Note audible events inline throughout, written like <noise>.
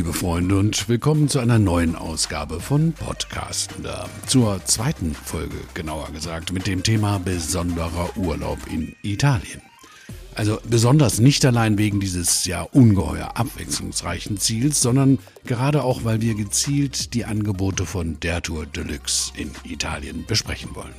liebe Freunde, und willkommen zu einer neuen Ausgabe von Podcastender. Zur zweiten Folge, genauer gesagt, mit dem Thema besonderer Urlaub in Italien. Also besonders nicht allein wegen dieses ja ungeheuer abwechslungsreichen Ziels, sondern gerade auch, weil wir gezielt die Angebote von Der Tour Deluxe in Italien besprechen wollen.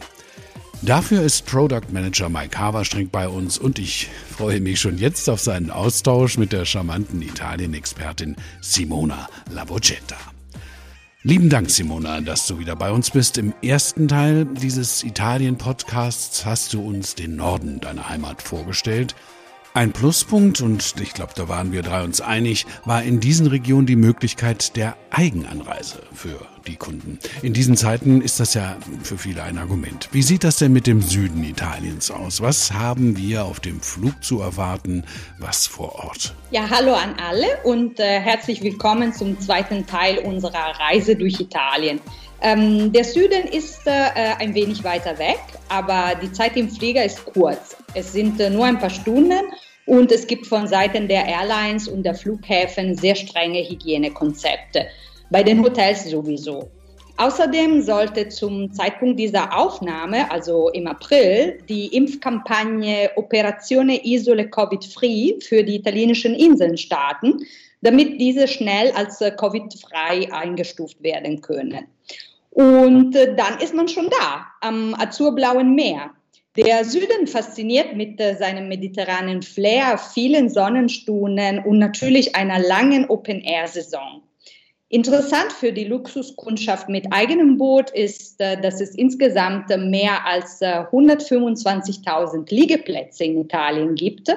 Dafür ist Product Manager Mike Haverstreng bei uns und ich freue mich schon jetzt auf seinen Austausch mit der charmanten Italien-Expertin Simona Lavocetta. Lieben Dank, Simona, dass du wieder bei uns bist. Im ersten Teil dieses Italien-Podcasts hast du uns den Norden deiner Heimat vorgestellt – ein Pluspunkt, und ich glaube, da waren wir drei uns einig, war in diesen Regionen die Möglichkeit der Eigenanreise für die Kunden. In diesen Zeiten ist das ja für viele ein Argument. Wie sieht das denn mit dem Süden Italiens aus? Was haben wir auf dem Flug zu erwarten? Was vor Ort? Ja, hallo an alle und äh, herzlich willkommen zum zweiten Teil unserer Reise durch Italien. Ähm, der Süden ist äh, ein wenig weiter weg, aber die Zeit im Flieger ist kurz. Es sind äh, nur ein paar Stunden und es gibt von Seiten der Airlines und der Flughäfen sehr strenge Hygienekonzepte. Bei den Hotels sowieso. Außerdem sollte zum Zeitpunkt dieser Aufnahme, also im April, die Impfkampagne Operazione Isole Covid-Free für die italienischen Inseln starten, damit diese schnell als Covid-frei eingestuft werden können. Und äh, dann ist man schon da, am azurblauen Meer. Der Süden fasziniert mit äh, seinem mediterranen Flair, vielen Sonnenstunden und natürlich einer langen Open-Air-Saison. Interessant für die Luxuskundschaft mit eigenem Boot ist, äh, dass es insgesamt mehr als 125.000 Liegeplätze in Italien gibt.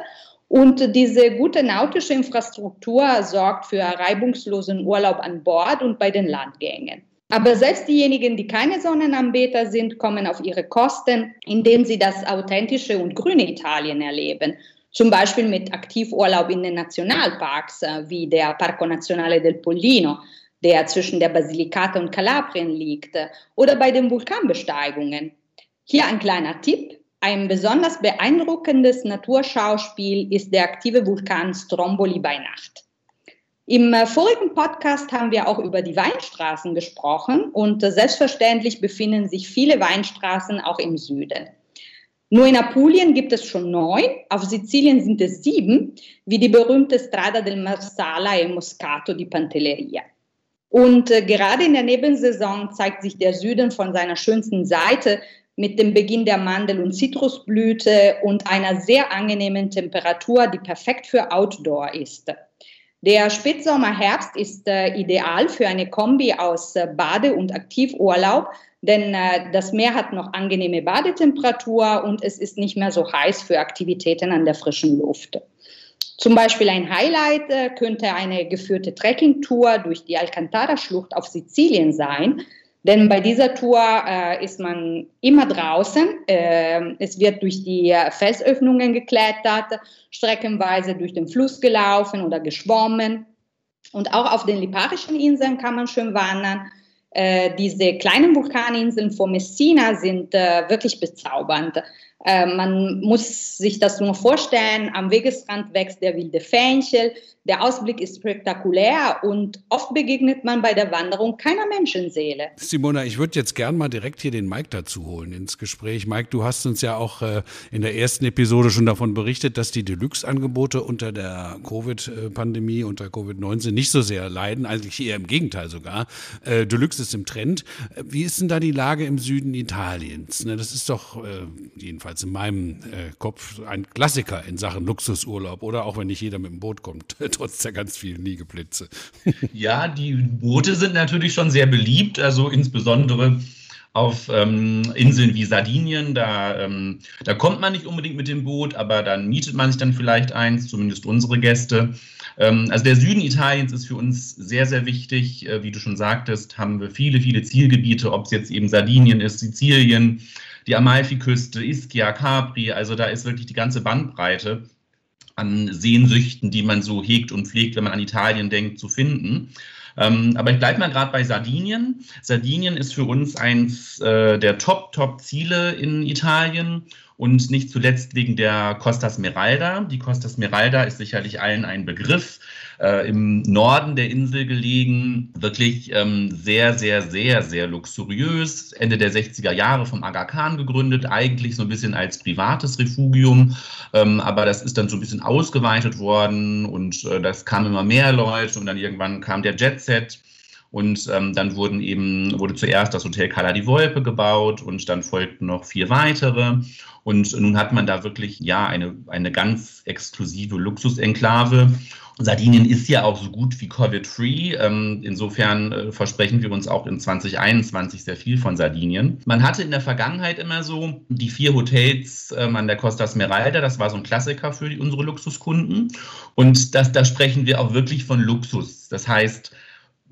Und diese gute nautische Infrastruktur sorgt für reibungslosen Urlaub an Bord und bei den Landgängen. Aber selbst diejenigen, die keine Sonnenanbeter sind, kommen auf ihre Kosten, indem sie das authentische und grüne Italien erleben. Zum Beispiel mit Aktivurlaub in den Nationalparks, äh, wie der Parco Nazionale del Pollino, der zwischen der Basilicata und Kalabrien liegt, oder bei den Vulkanbesteigungen. Hier ein kleiner Tipp. Ein besonders beeindruckendes Naturschauspiel ist der aktive Vulkan Stromboli bei Nacht. Im äh, vorigen Podcast haben wir auch über die Weinstraßen gesprochen und äh, selbstverständlich befinden sich viele Weinstraßen auch im Süden. Nur in Apulien gibt es schon neun, auf Sizilien sind es sieben, wie die berühmte Strada del Marsala e Moscato di Pantelleria. Und äh, gerade in der Nebensaison zeigt sich der Süden von seiner schönsten Seite mit dem Beginn der Mandel- und Zitrusblüte und einer sehr angenehmen Temperatur, die perfekt für Outdoor ist. Der Spätsommer-Herbst ist äh, ideal für eine Kombi aus äh, Bade- und Aktivurlaub, denn äh, das Meer hat noch angenehme Badetemperatur und es ist nicht mehr so heiß für Aktivitäten an der frischen Luft. Zum Beispiel ein Highlight äh, könnte eine geführte Trekkingtour durch die Alcantara-Schlucht auf Sizilien sein, denn bei dieser Tour äh, ist man immer draußen. Äh, es wird durch die Felsöffnungen geklettert, streckenweise durch den Fluss gelaufen oder geschwommen. Und auch auf den Liparischen Inseln kann man schön wandern. Äh, diese kleinen Vulkaninseln vor Messina sind äh, wirklich bezaubernd. Äh, man muss sich das nur vorstellen, am Wegesrand wächst der wilde Fenchel, der Ausblick ist spektakulär und oft begegnet man bei der Wanderung keiner Menschenseele. Simona, ich würde jetzt gern mal direkt hier den Mike dazu holen ins Gespräch. Mike, du hast uns ja auch äh, in der ersten Episode schon davon berichtet, dass die Deluxe-Angebote unter der Covid-Pandemie, unter Covid-19 nicht so sehr leiden, eigentlich eher im Gegenteil sogar. Äh, Deluxe ist im Trend. Wie ist denn da die Lage im Süden Italiens? Ne, das ist doch jedenfalls jedenfalls in meinem äh, Kopf ein Klassiker in Sachen Luxusurlaub oder auch wenn nicht jeder mit dem Boot kommt, <laughs> trotz der ganz vielen Liegeplätze. ja, die Boote sind natürlich schon sehr beliebt, also insbesondere auf ähm, Inseln wie Sardinien. Da, ähm, da kommt man nicht unbedingt mit dem Boot, aber dann mietet man sich dann vielleicht eins, zumindest unsere Gäste. Ähm, also der Süden Italiens ist für uns sehr, sehr wichtig. Äh, wie du schon sagtest, haben wir viele, viele Zielgebiete, ob es jetzt eben Sardinien ist, Sizilien, die Amalfiküste, Ischia, Capri, also da ist wirklich die ganze Bandbreite an Sehnsüchten, die man so hegt und pflegt, wenn man an Italien denkt, zu finden. Ähm, aber ich bleibe mal gerade bei Sardinien. Sardinien ist für uns eins äh, der Top-Top-Ziele in Italien. Und nicht zuletzt wegen der Costa Smeralda. Die Costa Smeralda ist sicherlich allen ein Begriff. Äh, Im Norden der Insel gelegen, wirklich ähm, sehr, sehr, sehr, sehr luxuriös. Ende der 60er Jahre vom Aga Khan gegründet, eigentlich so ein bisschen als privates Refugium. Ähm, aber das ist dann so ein bisschen ausgeweitet worden und äh, das kamen immer mehr Leute und dann irgendwann kam der Jet Set. Und ähm, dann wurden eben, wurde zuerst das Hotel Cala di Volpe gebaut und dann folgten noch vier weitere. Und nun hat man da wirklich ja eine, eine ganz exklusive Luxusenklave. Sardinien ist ja auch so gut wie Covid-free. Ähm, insofern äh, versprechen wir uns auch in 2021 sehr viel von Sardinien. Man hatte in der Vergangenheit immer so die vier Hotels ähm, an der Costa Smeralda. Das war so ein Klassiker für unsere Luxuskunden. Und das, da sprechen wir auch wirklich von Luxus. Das heißt,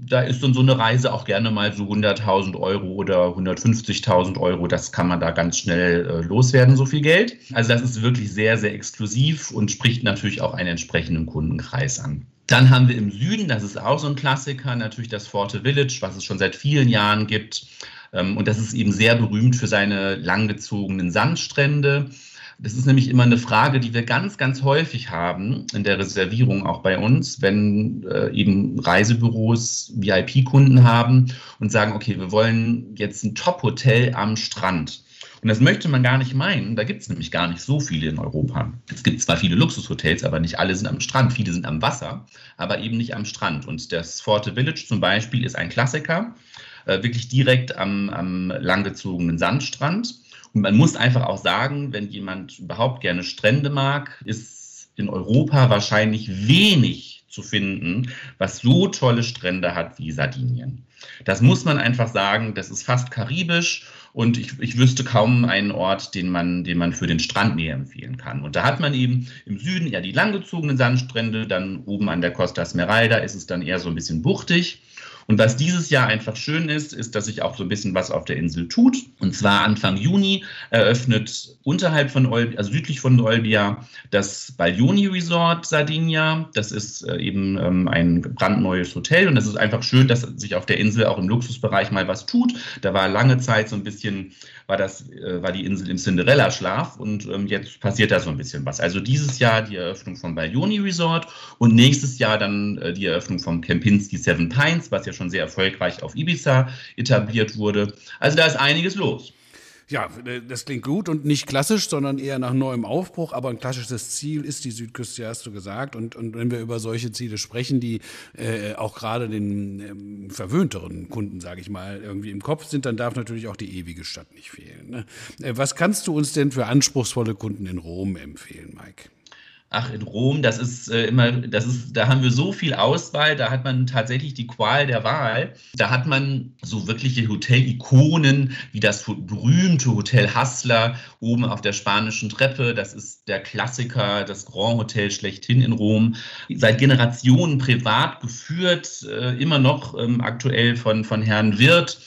da ist dann so eine Reise auch gerne mal so 100.000 Euro oder 150.000 Euro. Das kann man da ganz schnell äh, loswerden, so viel Geld. Also das ist wirklich sehr, sehr exklusiv und spricht natürlich auch einen entsprechenden Kundenkreis an. Dann haben wir im Süden, das ist auch so ein Klassiker, natürlich das Forte Village, was es schon seit vielen Jahren gibt. Ähm, und das ist eben sehr berühmt für seine langgezogenen Sandstrände. Das ist nämlich immer eine Frage, die wir ganz, ganz häufig haben in der Reservierung auch bei uns, wenn äh, eben Reisebüros VIP-Kunden haben und sagen, okay, wir wollen jetzt ein Top-Hotel am Strand. Und das möchte man gar nicht meinen. Da gibt es nämlich gar nicht so viele in Europa. Es gibt zwar viele Luxushotels, aber nicht alle sind am Strand. Viele sind am Wasser, aber eben nicht am Strand. Und das Forte Village zum Beispiel ist ein Klassiker, äh, wirklich direkt am, am langgezogenen Sandstrand. Man muss einfach auch sagen, wenn jemand überhaupt gerne Strände mag, ist in Europa wahrscheinlich wenig zu finden, was so tolle Strände hat wie Sardinien. Das muss man einfach sagen, das ist fast karibisch und ich, ich wüsste kaum einen Ort, den man, den man für den Strand mehr empfehlen kann. Und da hat man eben im Süden eher die langgezogenen Sandstrände, dann oben an der Costa Smeralda ist es dann eher so ein bisschen buchtig. Und was dieses Jahr einfach schön ist, ist, dass sich auch so ein bisschen was auf der Insel tut. Und zwar Anfang Juni eröffnet unterhalb von Olbia, also südlich von Olbia, das Baglioni Resort Sardinia. Das ist äh, eben ähm, ein brandneues Hotel und das ist einfach schön, dass sich auf der Insel auch im Luxusbereich mal was tut. Da war lange Zeit so ein bisschen war, das, äh, war die Insel im Cinderella-Schlaf und ähm, jetzt passiert da so ein bisschen was. Also dieses Jahr die Eröffnung vom Baglioni Resort und nächstes Jahr dann äh, die Eröffnung vom Kempinski Seven Pines, was ja schon sehr erfolgreich auf Ibiza etabliert wurde. Also da ist einiges los. Ja, äh, das klingt gut und nicht klassisch, sondern eher nach neuem Aufbruch. Aber ein klassisches Ziel ist die Südküste, hast du gesagt. Und, und wenn wir über solche Ziele sprechen, die äh, auch gerade den ähm, verwöhnteren Kunden, sage ich mal, irgendwie im Kopf sind, dann darf natürlich auch die ewige Stadt nicht fehlen. Ne? Äh, was kannst du uns denn für anspruchsvolle Kunden in Rom empfehlen, Mike? Ach, in Rom, das ist äh, immer, das ist, da haben wir so viel Auswahl, da hat man tatsächlich die Qual der Wahl. Da hat man so wirkliche Hotel-Ikonen, wie das berühmte Hotel Hassler oben auf der spanischen Treppe. Das ist der Klassiker, das Grand Hotel schlechthin in Rom. Seit Generationen privat geführt, äh, immer noch ähm, aktuell von, von Herrn Wirth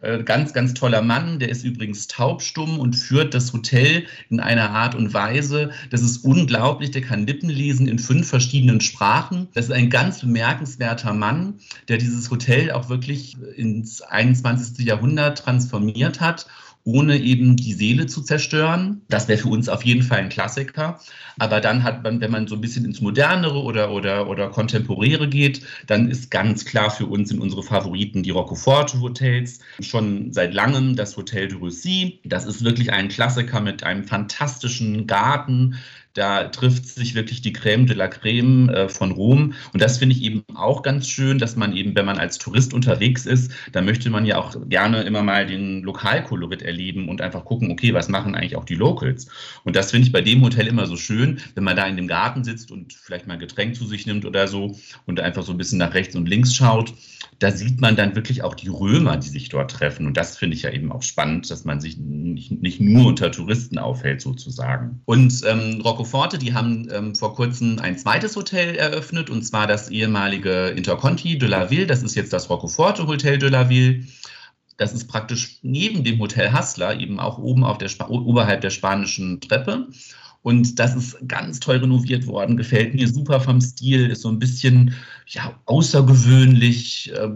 äh, ganz, ganz toller Mann, der ist übrigens taubstumm und führt das Hotel in einer Art und Weise, das ist unglaublich, der kann Lippen lesen in fünf verschiedenen Sprachen. Das ist ein ganz bemerkenswerter Mann, der dieses Hotel auch wirklich ins 21. Jahrhundert transformiert hat ohne eben die Seele zu zerstören. Das wäre für uns auf jeden Fall ein Klassiker. Aber dann hat man, wenn man so ein bisschen ins Modernere oder, oder, oder Kontemporäre geht, dann ist ganz klar für uns in unsere Favoriten die Roccoforte Hotels. Schon seit langem das Hotel de Russie. Das ist wirklich ein Klassiker mit einem fantastischen Garten, da trifft sich wirklich die Crème de la Crème äh, von Rom. Und das finde ich eben auch ganz schön, dass man eben, wenn man als Tourist unterwegs ist, da möchte man ja auch gerne immer mal den Lokalkolorit erleben und einfach gucken, okay, was machen eigentlich auch die Locals? Und das finde ich bei dem Hotel immer so schön, wenn man da in dem Garten sitzt und vielleicht mal ein Getränk zu sich nimmt oder so und einfach so ein bisschen nach rechts und links schaut. Da sieht man dann wirklich auch die Römer, die sich dort treffen. Und das finde ich ja eben auch spannend, dass man sich nicht, nicht nur unter Touristen aufhält, sozusagen. Und ähm, Roccoforte, die haben ähm, vor kurzem ein zweites Hotel eröffnet, und zwar das ehemalige Interconti de la Ville. Das ist jetzt das Roccoforte Hotel de la Ville. Das ist praktisch neben dem Hotel Hassler, eben auch oben auf der oberhalb der spanischen Treppe. Und das ist ganz toll renoviert worden, gefällt mir super vom Stil, ist so ein bisschen ja, außergewöhnlich, äh,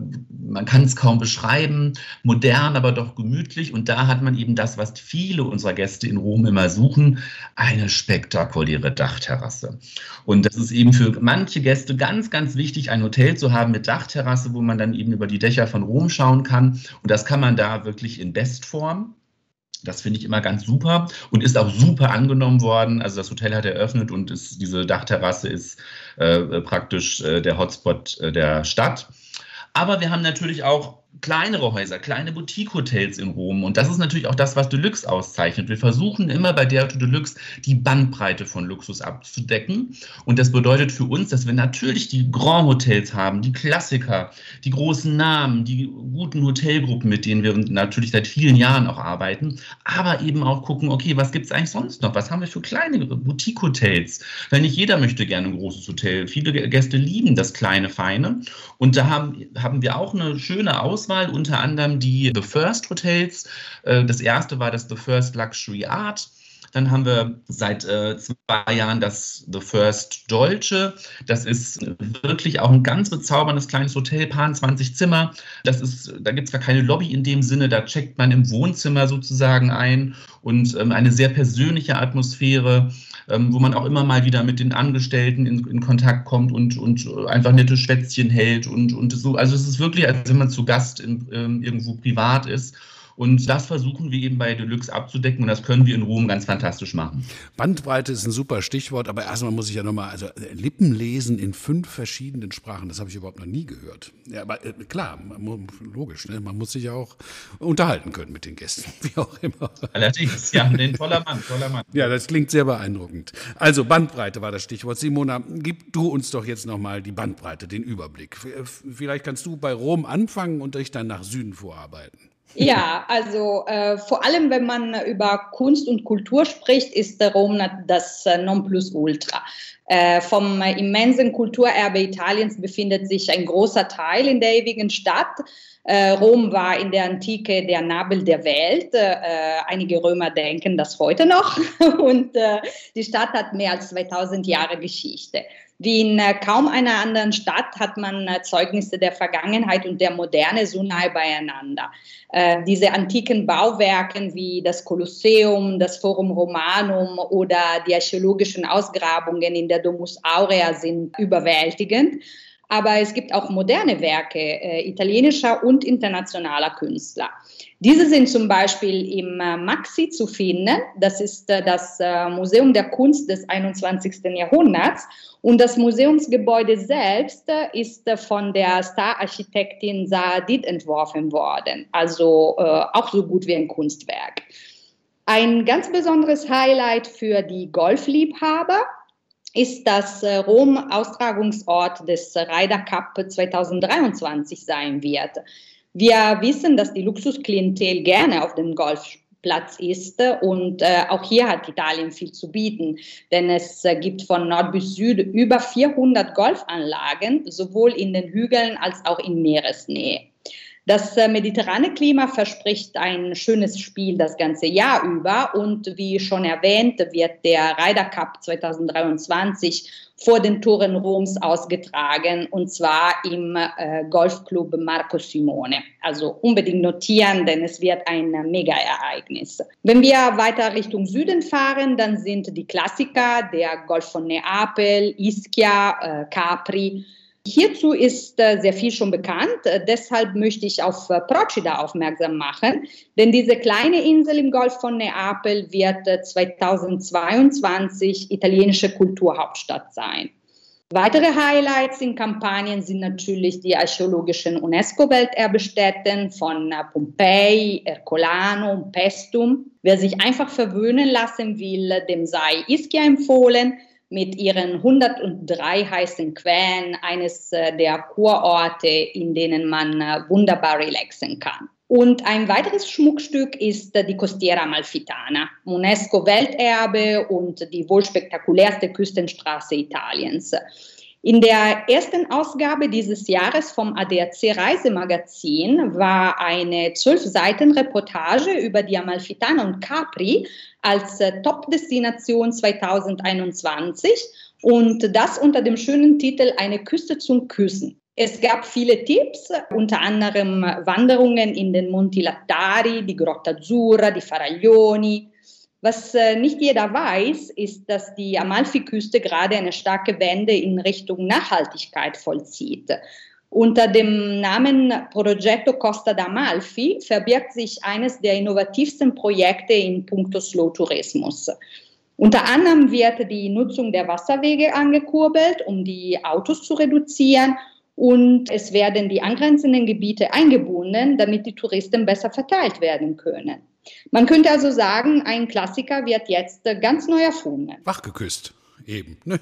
man kann es kaum beschreiben, modern, aber doch gemütlich. Und da hat man eben das, was viele unserer Gäste in Rom immer suchen, eine spektakuläre Dachterrasse. Und das ist eben für manche Gäste ganz, ganz wichtig, ein Hotel zu haben mit Dachterrasse, wo man dann eben über die Dächer von Rom schauen kann. Und das kann man da wirklich in Bestform. Das finde ich immer ganz super und ist auch super angenommen worden. Also das Hotel hat eröffnet und ist, diese Dachterrasse ist äh, praktisch äh, der Hotspot äh, der Stadt. Aber wir haben natürlich auch kleinere Häuser, kleine Boutique-Hotels in Rom. Und das ist natürlich auch das, was Deluxe auszeichnet. Wir versuchen immer bei der Deluxe die Bandbreite von Luxus abzudecken. Und das bedeutet für uns, dass wir natürlich die Grand Hotels haben, die Klassiker, die großen Namen, die guten Hotelgruppen, mit denen wir natürlich seit vielen Jahren auch arbeiten, aber eben auch gucken, okay, was gibt es eigentlich sonst noch? Was haben wir für kleine Boutique-Hotels? Weil nicht jeder möchte gerne ein großes Hotel. Viele Gäste lieben das kleine, feine. Und da haben, haben wir auch eine schöne Auswahl Auswahl, unter anderem die The First Hotels. Äh, das erste war das The First Luxury Art. Dann haben wir seit äh, zwei Jahren das The First Dolce. Das ist wirklich auch ein ganz bezauberndes kleines Hotel, paar 20 Zimmer. Das ist, da gibt es gar keine Lobby in dem Sinne, da checkt man im Wohnzimmer sozusagen ein und ähm, eine sehr persönliche Atmosphäre ähm, wo man auch immer mal wieder mit den Angestellten in, in Kontakt kommt und, und einfach nette Schwätzchen hält und, und so. Also es ist wirklich, als wenn man zu Gast in, ähm, irgendwo privat ist. Und das versuchen wir eben bei Deluxe abzudecken und das können wir in Rom ganz fantastisch machen. Bandbreite ist ein super Stichwort, aber erstmal muss ich ja nochmal, also äh, Lippenlesen in fünf verschiedenen Sprachen, das habe ich überhaupt noch nie gehört. Ja, aber äh, klar, logisch, ne? man muss sich ja auch unterhalten können mit den Gästen, <laughs> wie auch immer. Allerdings, ja, ein toller Mann, toller Mann. Ja, das klingt sehr beeindruckend. Also Bandbreite war das Stichwort. Simona, gib du uns doch jetzt nochmal die Bandbreite, den Überblick. Vielleicht kannst du bei Rom anfangen und dich dann nach Süden vorarbeiten. Ja, also äh, vor allem, wenn man über Kunst und Kultur spricht, ist Rom das äh, Nonplusultra. Äh, vom immensen Kulturerbe Italiens befindet sich ein großer Teil in der ewigen Stadt. Äh, Rom war in der Antike der Nabel der Welt. Äh, einige Römer denken das heute noch. <laughs> Und äh, die Stadt hat mehr als 2000 Jahre Geschichte. Wie in äh, kaum einer anderen Stadt hat man äh, Zeugnisse der Vergangenheit und der Moderne so nahe beieinander. Äh, diese antiken Bauwerke wie das Kolosseum, das Forum Romanum oder die archäologischen Ausgrabungen in der Domus Aurea sind überwältigend. Aber es gibt auch moderne Werke äh, italienischer und internationaler Künstler. Diese sind zum Beispiel im äh, Maxi zu finden. Das ist äh, das äh, Museum der Kunst des 21. Jahrhunderts. Und das Museumsgebäude selbst äh, ist äh, von der Star-Architektin Saadid entworfen worden. Also auch so gut wie ein Kunstwerk. Ein ganz besonderes Highlight für die Golfliebhaber ist, dass äh, Rom Austragungsort des Ryder Cup 2023 sein wird. Wir wissen, dass die Luxusklientel gerne auf dem Golfplatz ist und äh, auch hier hat Italien viel zu bieten, denn es äh, gibt von Nord bis Süd über 400 Golfanlagen, sowohl in den Hügeln als auch in Meeresnähe. Das äh, mediterrane Klima verspricht ein schönes Spiel das ganze Jahr über und wie schon erwähnt, wird der Ryder Cup 2023 vor den Toren Roms ausgetragen und zwar im äh, Golfclub Marco Simone. Also unbedingt notieren, denn es wird ein Mega-Ereignis. Wenn wir weiter Richtung Süden fahren, dann sind die Klassiker der Golf von Neapel, Ischia, äh, Capri, Hierzu ist äh, sehr viel schon bekannt. Äh, deshalb möchte ich auf äh, Procida aufmerksam machen, denn diese kleine Insel im Golf von Neapel wird 2022 italienische Kulturhauptstadt sein. Weitere Highlights in Kampagnen sind natürlich die archäologischen UNESCO-Welterbestätten von Pompeji, Ercolano und Pestum. Wer sich einfach verwöhnen lassen will, dem sei Ischia empfohlen mit ihren 103 heißen Quellen eines äh, der Kurorte, in denen man äh, wunderbar relaxen kann. Und ein weiteres Schmuckstück ist äh, die Costiera Amalfitana, UNESCO-Welterbe und die wohl spektakulärste Küstenstraße Italiens. In der ersten Ausgabe dieses Jahres vom ADAC Reisemagazin war eine zwölf Seiten Reportage über die Amalfitana und Capri als äh, Top-Destination 2021 und das unter dem schönen Titel Eine Küste zum Küssen. Es gab viele Tipps, unter anderem Wanderungen in den Monti Lattari, die Grotta Azzurra, die Faraglioni, was äh, nicht jeder weiß, ist, dass die Amalfiküste gerade eine starke Wende in Richtung Nachhaltigkeit vollzieht. Unter dem Namen Progetto Costa d'Amalfi verbirgt sich eines der innovativsten Projekte in puncto Slow Tourismus. Unter anderem wird die Nutzung der Wasserwege angekurbelt, um die Autos zu reduzieren und es werden die angrenzenden Gebiete eingebunden, damit die Touristen besser verteilt werden können. Man könnte also sagen, ein Klassiker wird jetzt ganz neu erfunden. Wachgeküsst. Eben. <laughs> Ne?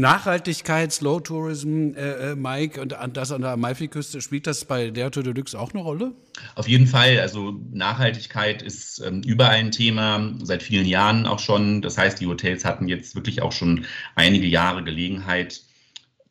Nachhaltigkeit, Slow Tourism, äh, äh, Mike, und das an der Amalfiküste, spielt das bei der Tour Deluxe auch eine Rolle? Auf jeden Fall. Also Nachhaltigkeit ist ähm, überall ein Thema, seit vielen Jahren auch schon. Das heißt, die Hotels hatten jetzt wirklich auch schon einige Jahre Gelegenheit,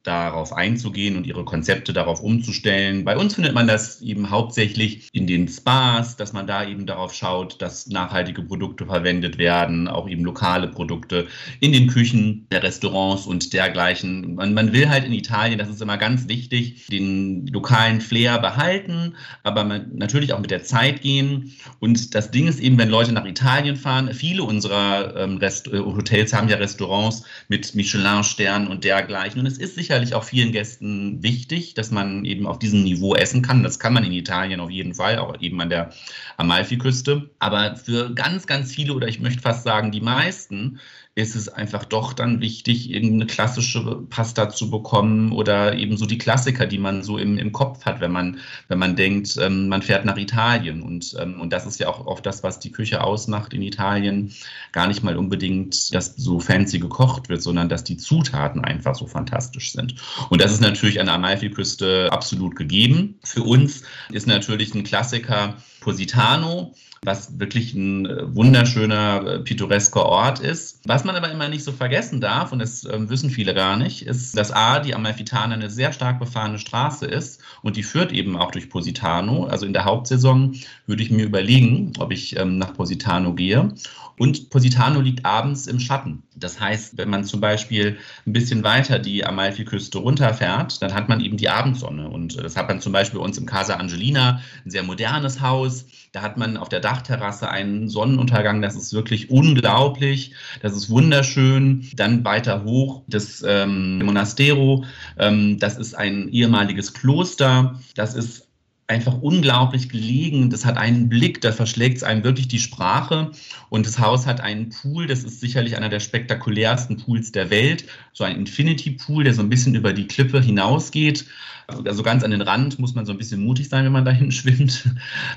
darauf einzugehen und ihre Konzepte darauf umzustellen. Bei uns findet man das eben hauptsächlich in den Spas, dass man da eben darauf schaut, dass nachhaltige Produkte verwendet werden, auch eben lokale Produkte in den Küchen der Restaurants und dergleichen. Man, man will halt in Italien, das ist immer ganz wichtig, den lokalen Flair behalten, aber man, natürlich auch mit der Zeit gehen. Und das Ding ist eben, wenn Leute nach Italien fahren, viele unserer ähm, Rest äh, Hotels haben ja Restaurants mit Michelin-Sternen und dergleichen. Und es ist sicher sicherlich auch vielen Gästen wichtig, dass man eben auf diesem Niveau essen kann. Das kann man in Italien auf jeden Fall, auch eben an der Amalfiküste. Aber für ganz, ganz viele oder ich möchte fast sagen die meisten ist es einfach doch dann wichtig, irgendeine klassische Pasta zu bekommen oder eben so die Klassiker, die man so im, im Kopf hat, wenn man, wenn man denkt, ähm, man fährt nach Italien. Und, ähm, und das ist ja auch oft das, was die Küche ausmacht in Italien. Gar nicht mal unbedingt, dass so fancy gekocht wird, sondern dass die Zutaten einfach so fantastisch sind. Und das ist natürlich an der Amalfiküste absolut gegeben. Für uns ist natürlich ein Klassiker Positano was wirklich ein äh, wunderschöner, äh, pittoresker Ort ist. Was man aber immer nicht so vergessen darf, und das ähm, wissen viele gar nicht, ist, dass A, die Amalfitana eine sehr stark befahrene Straße ist und die führt eben auch durch Positano. Also in der Hauptsaison würde ich mir überlegen, ob ich ähm, nach Positano gehe. Und Positano liegt abends im Schatten. Das heißt, wenn man zum Beispiel ein bisschen weiter die Amalfiküste runterfährt, dann hat man eben die Abendsonne. Und das hat man zum Beispiel bei uns im Casa Angelina, ein sehr modernes Haus. Da hat man auf der Dachterrasse einen Sonnenuntergang. Das ist wirklich unglaublich. Das ist wunderschön. Dann weiter hoch das ähm, Monastero. Ähm, das ist ein ehemaliges Kloster. Das ist einfach unglaublich gelegen. Das hat einen Blick, da verschlägt es einem wirklich die Sprache. Und das Haus hat einen Pool, das ist sicherlich einer der spektakulärsten Pools der Welt. So ein Infinity Pool, der so ein bisschen über die Klippe hinausgeht. Also ganz an den Rand muss man so ein bisschen mutig sein, wenn man <laughs> dahin schwimmt.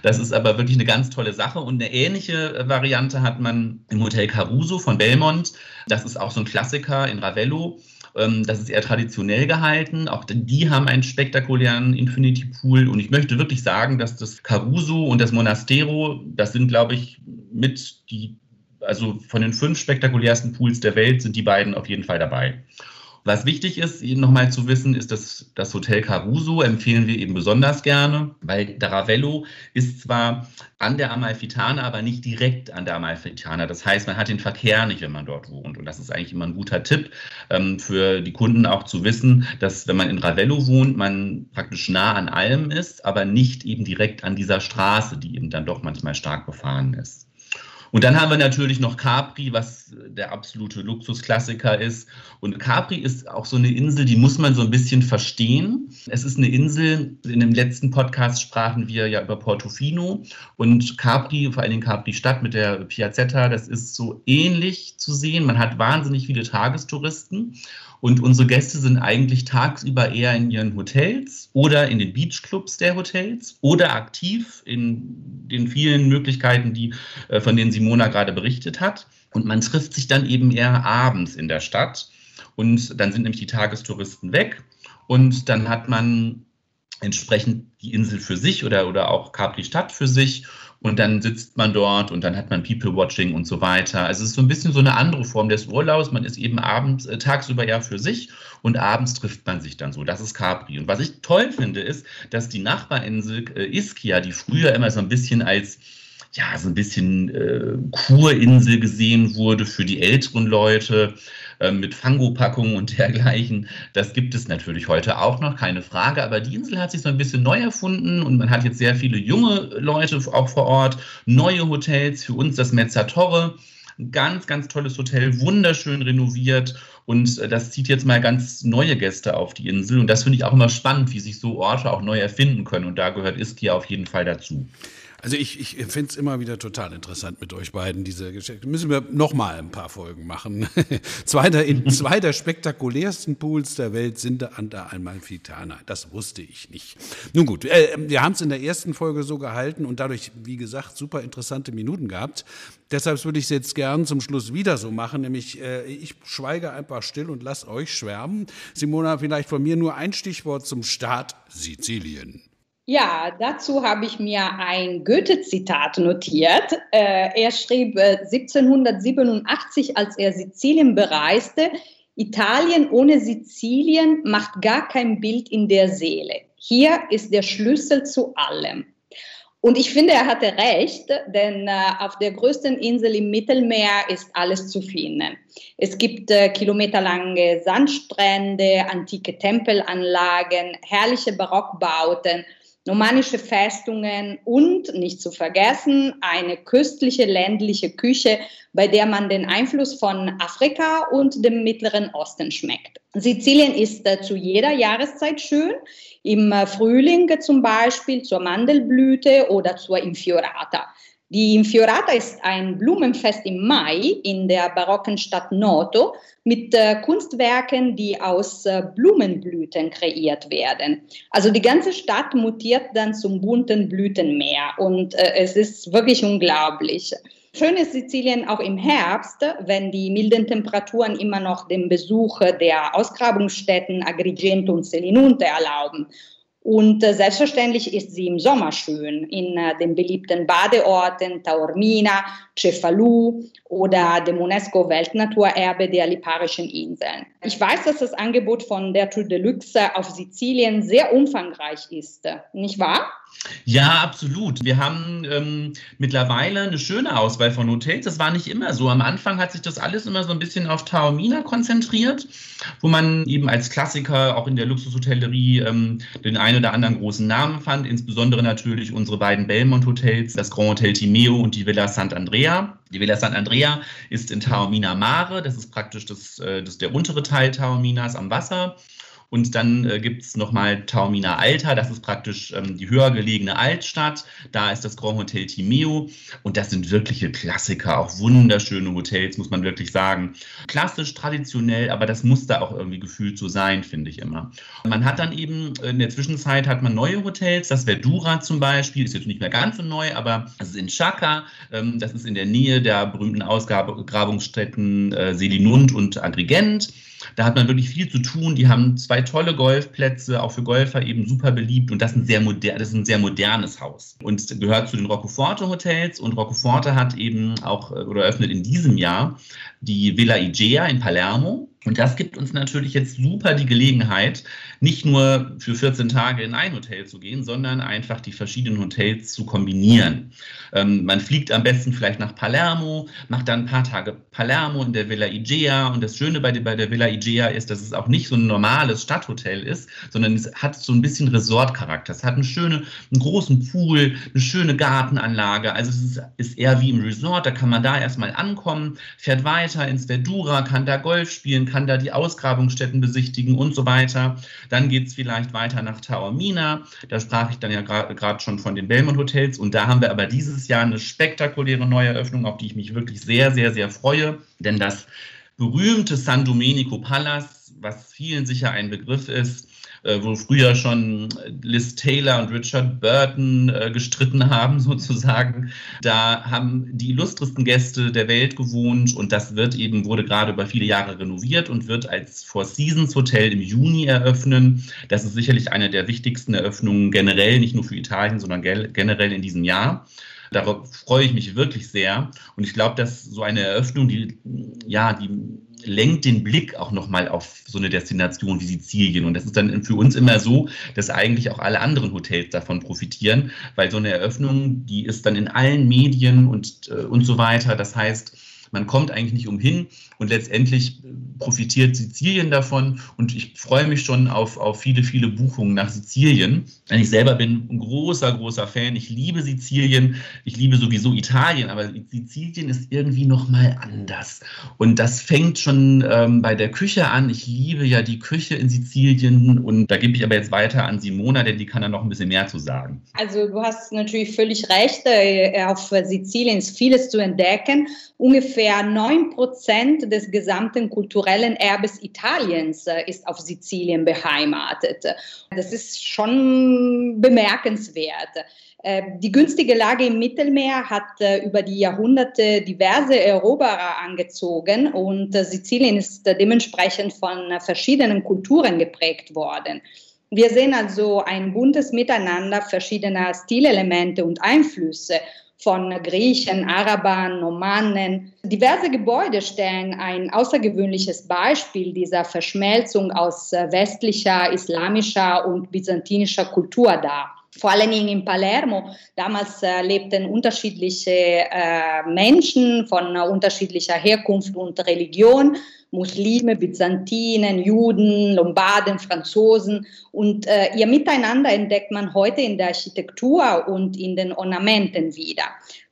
Das ist aber wirklich eine ganz tolle Sache. Und eine ähnliche Variante hat man im Hotel Caruso von Belmont. Das ist auch so ein Klassiker in Ravello. Ähm, das ist eher traditionell gehalten. Auch die haben einen spektakulären Infinity Pool. Und ich möchte wirklich sagen, dass das Caruso und das Monastero, das sind, glaube ich, mit die, also von den fünf spektakulärsten Pools der Welt sind die beiden auf jeden Fall dabei. Was wichtig ist, Ihnen nochmal zu wissen, ist, dass das Hotel Caruso empfehlen wir eben besonders gerne, weil der Ravello ist zwar an der Amalfitana, aber nicht direkt an der Amalfitana. Das heißt, man hat den Verkehr nicht, wenn man dort wohnt. Und das ist eigentlich immer ein guter Tipp ähm, für die Kunden auch zu wissen, dass wenn man in Ravello wohnt, man praktisch nah an allem ist, aber nicht eben direkt an dieser Straße, die eben dann doch manchmal stark befahren ist. Und dann haben wir natürlich noch Capri, was der absolute Luxusklassiker ist. Und Capri ist auch so eine Insel, die muss man so ein bisschen verstehen. Es ist eine Insel, in dem letzten Podcast sprachen wir ja über Portofino und Capri, vor allen Dingen Capri Stadt mit der Piazzetta, das ist so ähnlich zu sehen. Man hat wahnsinnig viele Tagestouristen. Und unsere Gäste sind eigentlich tagsüber eher in ihren Hotels oder in den Beachclubs der Hotels oder aktiv in den vielen Möglichkeiten, die, äh, von denen Simona gerade berichtet hat. Und man trifft sich dann eben eher abends in der Stadt. Und dann sind nämlich die Tagestouristen weg. Und dann hat man entsprechend die Insel für sich oder, oder auch Capri Stadt für sich. Und dann sitzt man dort und dann hat man People-Watching und so weiter. Also es ist so ein bisschen so eine andere Form des Urlaubs. Man ist eben abends, äh, tagsüber ja für sich und abends trifft man sich dann so. Das ist Capri. Und was ich toll finde, ist, dass die Nachbarinsel äh, Ischia, die früher immer so ein bisschen als ja, so ein bisschen äh, Kurinsel gesehen wurde für die älteren Leute, mit Fangopackungen und dergleichen. Das gibt es natürlich heute auch noch, keine Frage. Aber die Insel hat sich so ein bisschen neu erfunden und man hat jetzt sehr viele junge Leute auch vor Ort, neue Hotels, für uns das Mezzatore. Ein ganz, ganz tolles Hotel, wunderschön renoviert und äh, das zieht jetzt mal ganz neue Gäste auf die Insel und das finde ich auch immer spannend, wie sich so Orte auch neu erfinden können und da gehört Ischia auf jeden Fall dazu. Also ich, ich finde es immer wieder total interessant mit euch beiden, diese Geschichte. Müssen wir noch mal ein paar Folgen machen. <laughs> zwei, der, in, zwei der spektakulärsten Pools der Welt sind an der Amalfitana. Das wusste ich nicht. Nun gut, äh, wir haben es in der ersten Folge so gehalten und dadurch, wie gesagt, super interessante Minuten gehabt. Deshalb würde ich es jetzt gern zum Schluss wieder so machen, nämlich äh, ich schweige einfach still und lasse euch schwärmen. Simona, vielleicht von mir nur ein Stichwort zum Start Sizilien. Ja, dazu habe ich mir ein Goethe-Zitat notiert. Äh, er schrieb äh, 1787, als er Sizilien bereiste, Italien ohne Sizilien macht gar kein Bild in der Seele. Hier ist der Schlüssel zu allem. Und ich finde, er hatte recht, denn äh, auf der größten Insel im Mittelmeer ist alles zu finden. Es gibt äh, kilometerlange Sandstrände, antike Tempelanlagen, herrliche Barockbauten nomanische Festungen und, nicht zu vergessen, eine köstliche ländliche Küche, bei der man den Einfluss von Afrika und dem Mittleren Osten schmeckt. Sizilien ist äh, zu jeder Jahreszeit schön. Im äh, Frühling zum Beispiel zur Mandelblüte oder zur Infiorata. Die Infiorata ist ein Blumenfest im Mai in der barocken Stadt Noto mit äh, Kunstwerken, die aus äh, Blumenblüten kreiert werden. Also die ganze Stadt mutiert dann zum bunten Blütenmeer und äh, es ist wirklich unglaublich. Schön ist Sizilien auch im Herbst, wenn die milden Temperaturen immer noch den Besuch der Ausgrabungsstätten Agrigento und Selinunte erlauben. Und äh, selbstverständlich ist sie im Sommer schön in äh, den beliebten Badeorten Taormina, Cefalù oder dem UNESCO-Weltnaturerbe der Liparischen Inseln. Ich weiß, dass das Angebot von der Tour de Luxe auf Sizilien sehr umfangreich ist, nicht wahr? Ja, absolut. Wir haben ähm, mittlerweile eine schöne Auswahl von Hotels. Das war nicht immer so. Am Anfang hat sich das alles immer so ein bisschen auf Taormina konzentriert, wo man eben als Klassiker auch in der Luxushotellerie ähm, den einen oder anderen großen Namen fand. Insbesondere natürlich unsere beiden Belmont-Hotels, das Grand Hotel Timeo und die Villa Sant'Andrea. Die Villa Sant'Andrea ist in Taormina Mare. Das ist praktisch das, äh, das der untere Teil Taorminas am Wasser. Und dann äh, gibt es nochmal Taormina Alta, das ist praktisch ähm, die höher gelegene Altstadt. Da ist das Grand Hotel Timeo. Und das sind wirkliche Klassiker, auch wunderschöne Hotels, muss man wirklich sagen. Klassisch, traditionell, aber das muss da auch irgendwie gefühlt so sein, finde ich immer. Man hat dann eben, in der Zwischenzeit hat man neue Hotels, das Verdura zum Beispiel, ist jetzt nicht mehr ganz so neu, aber das ist in Chaka, ähm, das ist in der Nähe der berühmten Ausgrabungsstätten äh, Selinund und Agrigent. Da hat man wirklich viel zu tun. Die haben zwei tolle Golfplätze, auch für Golfer eben super beliebt. Und das ist ein sehr, moder das ist ein sehr modernes Haus und gehört zu den Roccoforte Hotels. Und Roccoforte hat eben auch äh, oder eröffnet in diesem Jahr die Villa Igea in Palermo. Und das gibt uns natürlich jetzt super die Gelegenheit, nicht nur für 14 Tage in ein Hotel zu gehen, sondern einfach die verschiedenen Hotels zu kombinieren. Ähm, man fliegt am besten vielleicht nach Palermo, macht dann ein paar Tage Palermo in der Villa Igea. Und das Schöne bei, bei der Villa Igea ist, dass es auch nicht so ein normales Stadthotel ist, sondern es hat so ein bisschen Resortcharakter. Es hat eine schöne, einen großen Pool, eine schöne Gartenanlage. Also es ist, ist eher wie im Resort. Da kann man da erstmal ankommen, fährt weiter ins Verdura, kann da Golf spielen, kann kann da die Ausgrabungsstätten besichtigen und so weiter. Dann geht es vielleicht weiter nach Taormina. Da sprach ich dann ja gerade schon von den Belmont Hotels. Und da haben wir aber dieses Jahr eine spektakuläre Neueröffnung, auf die ich mich wirklich sehr, sehr, sehr freue. Denn das berühmte San Domenico Palace, was vielen sicher ein Begriff ist, wo früher schon Liz Taylor und Richard Burton äh, gestritten haben, <laughs> sozusagen. Da haben die illustresten Gäste der Welt gewohnt und das wird eben, wurde gerade über viele Jahre renoviert und wird als Four Seasons Hotel im Juni eröffnen. Das ist sicherlich eine der wichtigsten Eröffnungen generell, nicht nur für Italien, sondern generell in diesem Jahr. darauf freue ich mich wirklich sehr. Und ich glaube, dass so eine Eröffnung, die, ja, die lenkt den Blick auch nochmal auf so eine Destination wie Sizilien. Und das ist dann für uns immer so, dass eigentlich auch alle anderen Hotels davon profitieren, weil so eine Eröffnung, die ist dann in allen Medien und, äh, und so weiter. Das heißt, man kommt eigentlich nicht umhin und letztendlich profitiert Sizilien davon und ich freue mich schon auf, auf viele, viele Buchungen nach Sizilien. Denn ich selber bin ein großer, großer Fan. Ich liebe Sizilien, ich liebe sowieso Italien, aber Sizilien ist irgendwie nochmal anders. Und das fängt schon ähm, bei der Küche an. Ich liebe ja die Küche in Sizilien und da gebe ich aber jetzt weiter an Simona, denn die kann da noch ein bisschen mehr zu sagen. Also du hast natürlich völlig recht. Äh, auf Sizilien ist vieles zu entdecken. Ungefähr 9 Prozent des gesamten kulturellen Erbes Italiens äh, ist auf Sizilien beheimatet. Das ist schon bemerkenswert. Äh, die günstige Lage im Mittelmeer hat äh, über die Jahrhunderte diverse Eroberer angezogen und Sizilien ist dementsprechend von verschiedenen Kulturen geprägt worden. Wir sehen also ein buntes Miteinander verschiedener Stilelemente und Einflüsse von Griechen, Arabern, Normannen. Diverse Gebäude stellen ein außergewöhnliches Beispiel dieser Verschmelzung aus äh, westlicher, islamischer und byzantinischer Kultur dar. Vor allen Dingen in Palermo. Damals äh, lebten unterschiedliche äh, Menschen von äh, unterschiedlicher Herkunft und Religion. Muslime, Byzantinen, Juden, Lombarden, Franzosen. Und äh, ihr Miteinander entdeckt man heute in der Architektur und in den Ornamenten wieder.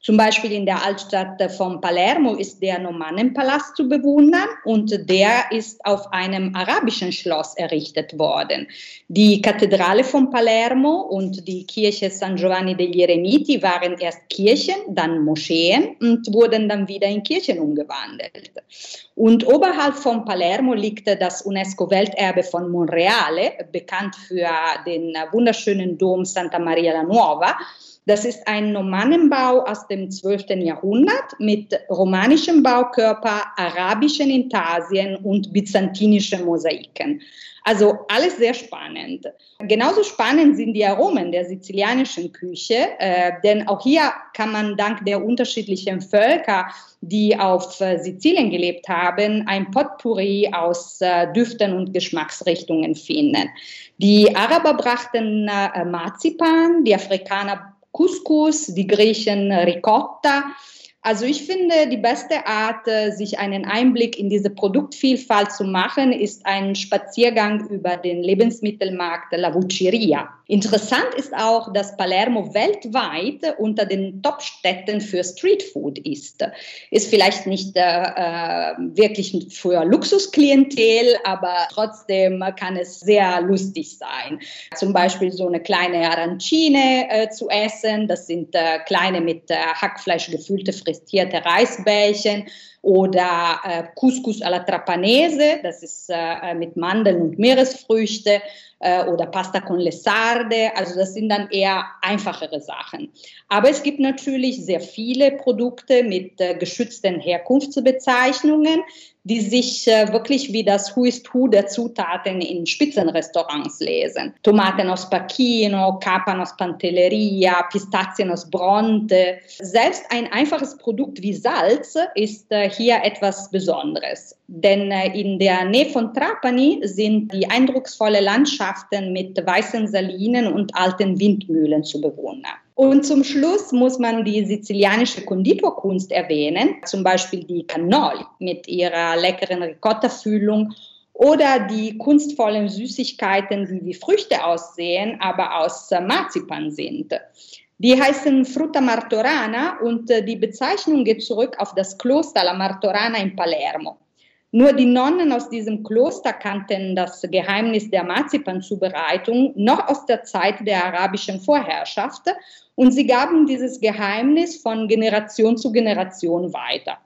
Zum Beispiel in der Altstadt von Palermo ist der Normannenpalast zu bewundern und der ist auf einem arabischen Schloss errichtet worden. Die Kathedrale von Palermo und die Kirche San Giovanni degli Eremiti waren erst Kirchen, dann Moscheen und wurden dann wieder in Kirchen umgewandelt. Und oberhalb von Palermo liegt das UNESCO-Welterbe von Monreale, bekannt für den wunderschönen Dom Santa Maria la Nuova. Das ist ein Normannenbau aus dem 12. Jahrhundert mit romanischem Baukörper, arabischen Intarsien und byzantinischen Mosaiken. Also alles sehr spannend. Genauso spannend sind die Aromen der sizilianischen Küche, äh, denn auch hier kann man dank der unterschiedlichen Völker, die auf äh, Sizilien gelebt haben, ein Potpourri aus äh, Düften und Geschmacksrichtungen finden. Die Araber brachten äh, Marzipan, die Afrikaner Couscous, die Griechen Ricotta. Also ich finde, die beste Art, äh, sich einen Einblick in diese Produktvielfalt zu machen, ist ein Spaziergang über den Lebensmittelmarkt La Vucceria. Interessant ist auch, dass Palermo weltweit unter den Top-Städten für Streetfood ist. Ist vielleicht nicht äh, äh, wirklich für Luxusklientel, aber trotzdem kann es sehr lustig sein. Zum Beispiel so eine kleine Arancine äh, zu essen. Das sind äh, kleine mit äh, Hackfleisch gefüllte frittierte Reisbällchen oder äh, Couscous alla Trapanese, das ist äh, mit Mandeln und Meeresfrüchte äh, oder Pasta con le Sarde, also das sind dann eher einfachere Sachen. Aber es gibt natürlich sehr viele Produkte mit äh, geschützten Herkunftsbezeichnungen, die sich äh, wirklich wie das Who is Who der Zutaten in Spitzenrestaurants lesen. Tomaten aus Pacchino, Kapern aus Pantelleria, Pistazien aus Bronte. Selbst ein einfaches Produkt wie Salz ist äh, hier etwas Besonderes. Denn äh, in der Nähe von Trapani sind die eindrucksvolle Landschaften mit weißen Salinen und alten Windmühlen zu bewundern. Und zum Schluss muss man die sizilianische Konditorkunst erwähnen, zum Beispiel die Cannoli mit ihrer leckeren Ricotta-Füllung oder die kunstvollen Süßigkeiten, die wie Früchte aussehen, aber aus Marzipan sind. Die heißen Frutta Martorana und die Bezeichnung geht zurück auf das Kloster La Martorana in Palermo. Nur die Nonnen aus diesem Kloster kannten das Geheimnis der Marzipanzubereitung noch aus der Zeit der arabischen Vorherrschaft und sie gaben dieses Geheimnis von Generation zu Generation weiter.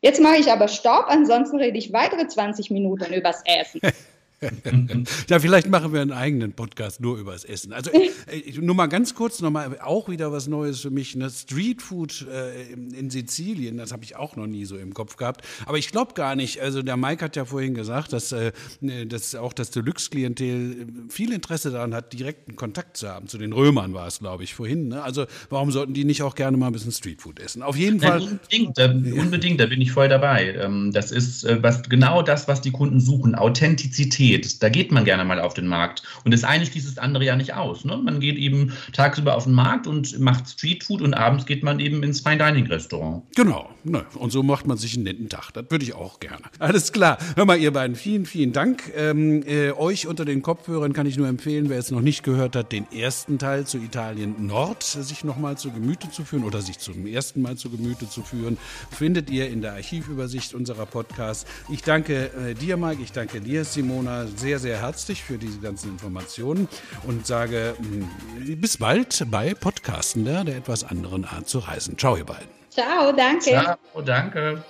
Jetzt mache ich aber Stopp, ansonsten rede ich weitere 20 Minuten übers Essen. <laughs> <laughs> ja, vielleicht machen wir einen eigenen Podcast nur über das Essen. Also äh, nur mal ganz kurz nochmal, auch wieder was Neues für mich. Ne? Streetfood äh, in, Sizilien, das habe ich auch noch nie so im Kopf gehabt. Aber ich glaube gar nicht, also der Mike hat ja vorhin gesagt, dass, äh, dass auch das Deluxe-Klientel viel Interesse daran hat, direkten Kontakt zu haben. Zu den Römern war es, glaube ich, vorhin. Ne? Also warum sollten die nicht auch gerne mal ein bisschen Streetfood essen? Auf jeden Fall. Ja, unbedingt, da, unbedingt, da bin ich voll dabei. Ähm, das ist äh, was, genau das, was die Kunden suchen. Authentizität. Da geht man gerne mal auf den Markt. Und das eine schließt das andere ja nicht aus. Ne? Man geht eben tagsüber auf den Markt und macht Streetfood und abends geht man eben ins Fine Dining Restaurant. Genau. Ne? Und so macht man sich einen netten Tag. Das würde ich auch gerne. Alles klar. Hör mal, ihr beiden, vielen, vielen Dank. Ähm, äh, euch unter den Kopfhörern kann ich nur empfehlen, wer es noch nicht gehört hat, den ersten Teil zu Italien Nord sich nochmal zu Gemüte zu führen oder sich zum ersten Mal zu Gemüte zu führen, findet ihr in der Archivübersicht unserer Podcasts. Ich danke äh, dir, Mike. Ich danke dir, Simona, sehr, sehr herzlich für diese ganzen Informationen und sage mh, mm, bis bald bei Podcastender der etwas anderen Art zu reisen. Ciao, ihr beiden. Ciao, danke. Ciao, danke.